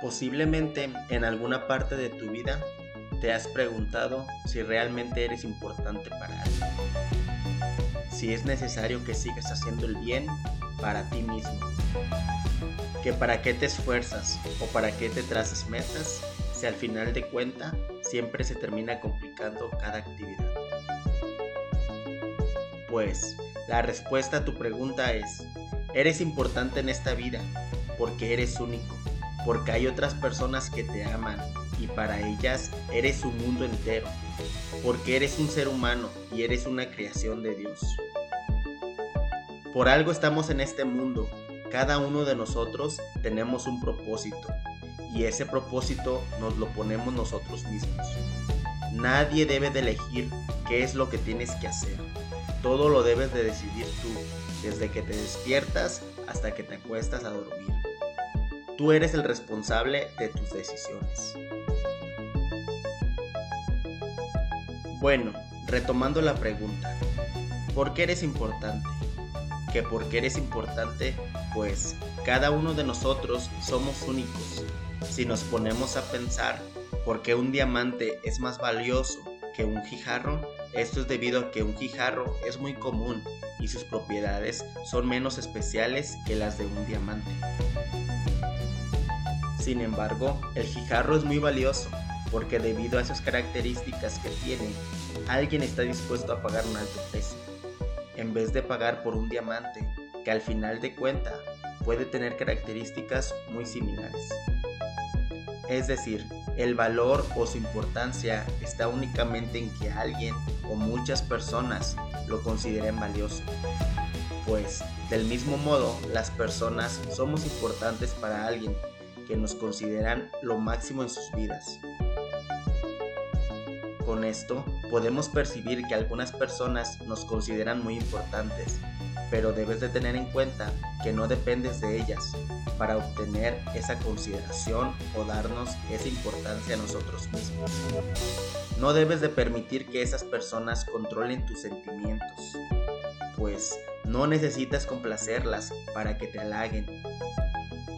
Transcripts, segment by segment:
Posiblemente en alguna parte de tu vida te has preguntado si realmente eres importante para alguien. Si es necesario que sigas haciendo el bien para ti mismo. Que para qué te esfuerzas o para qué te trazas metas si al final de cuenta siempre se termina complicando cada actividad. Pues la respuesta a tu pregunta es, eres importante en esta vida porque eres único porque hay otras personas que te aman y para ellas eres un mundo entero, porque eres un ser humano y eres una creación de Dios. Por algo estamos en este mundo, cada uno de nosotros tenemos un propósito y ese propósito nos lo ponemos nosotros mismos. Nadie debe de elegir qué es lo que tienes que hacer. Todo lo debes de decidir tú, desde que te despiertas hasta que te acuestas a dormir. Tú eres el responsable de tus decisiones. Bueno, retomando la pregunta, ¿por qué eres importante? Que por qué eres importante, pues cada uno de nosotros somos únicos. Si nos ponemos a pensar por qué un diamante es más valioso que un guijarro, esto es debido a que un guijarro es muy común y sus propiedades son menos especiales que las de un diamante. Sin embargo, el jijarro es muy valioso porque debido a esas características que tiene, alguien está dispuesto a pagar un alto precio, en vez de pagar por un diamante que al final de cuenta puede tener características muy similares. Es decir, el valor o su importancia está únicamente en que alguien o muchas personas lo consideren valioso. Pues, del mismo modo, las personas somos importantes para alguien que nos consideran lo máximo en sus vidas. Con esto podemos percibir que algunas personas nos consideran muy importantes, pero debes de tener en cuenta que no dependes de ellas para obtener esa consideración o darnos esa importancia a nosotros mismos. No debes de permitir que esas personas controlen tus sentimientos, pues no necesitas complacerlas para que te halaguen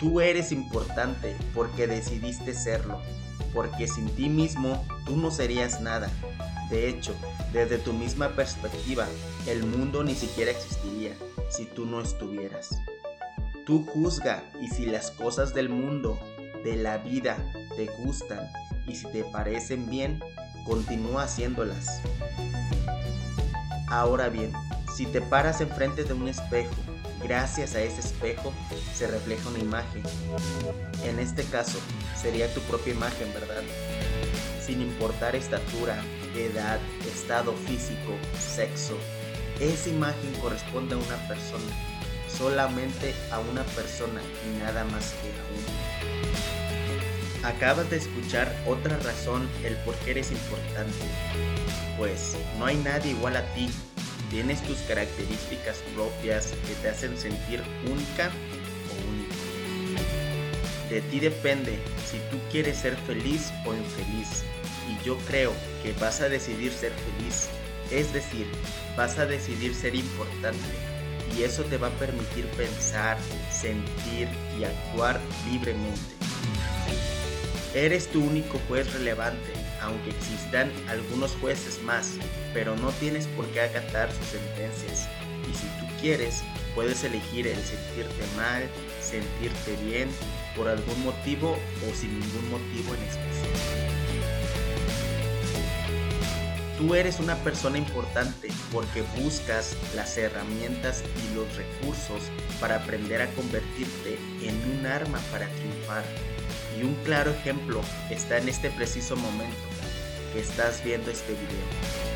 Tú eres importante porque decidiste serlo, porque sin ti mismo tú no serías nada. De hecho, desde tu misma perspectiva, el mundo ni siquiera existiría si tú no estuvieras. Tú juzga y si las cosas del mundo, de la vida, te gustan y si te parecen bien, continúa haciéndolas. Ahora bien, si te paras enfrente de un espejo gracias a ese espejo se refleja una imagen. En este caso, sería tu propia imagen, ¿verdad? Sin importar estatura, edad, estado físico, sexo, esa imagen corresponde a una persona, solamente a una persona y nada más que a una. Acabas de escuchar otra razón el por qué eres importante. Pues no hay nadie igual a ti Tienes tus características propias que te hacen sentir única o único. De ti depende si tú quieres ser feliz o infeliz. Y yo creo que vas a decidir ser feliz. Es decir, vas a decidir ser importante. Y eso te va a permitir pensar, sentir y actuar libremente. Eres tu único juez relevante aunque existan algunos jueces más, pero no tienes por qué acatar sus sentencias. Y si tú quieres, puedes elegir el sentirte mal, sentirte bien, por algún motivo o sin ningún motivo en especial. Tú eres una persona importante porque buscas las herramientas y los recursos para aprender a convertirte en un arma para triunfar y un claro ejemplo está en este preciso momento que estás viendo este video.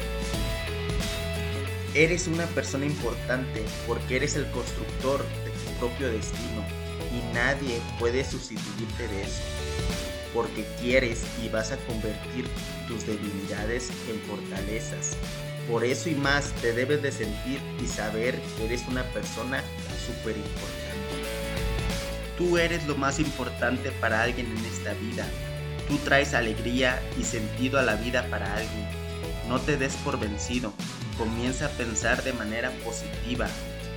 Eres una persona importante porque eres el constructor de tu propio destino y nadie puede sustituirte de eso. Porque quieres y vas a convertir tus debilidades en fortalezas. Por eso y más te debes de sentir y saber que eres una persona súper importante. Tú eres lo más importante para alguien en esta vida. Tú traes alegría y sentido a la vida para alguien. No te des por vencido. Comienza a pensar de manera positiva.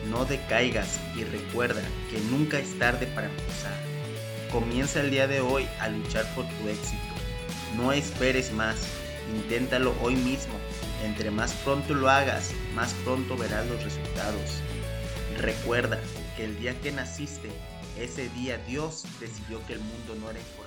No decaigas y recuerda que nunca es tarde para empezar. Comienza el día de hoy a luchar por tu éxito. No esperes más, inténtalo hoy mismo. Entre más pronto lo hagas, más pronto verás los resultados. Recuerda que el día que naciste, ese día Dios decidió que el mundo no era importante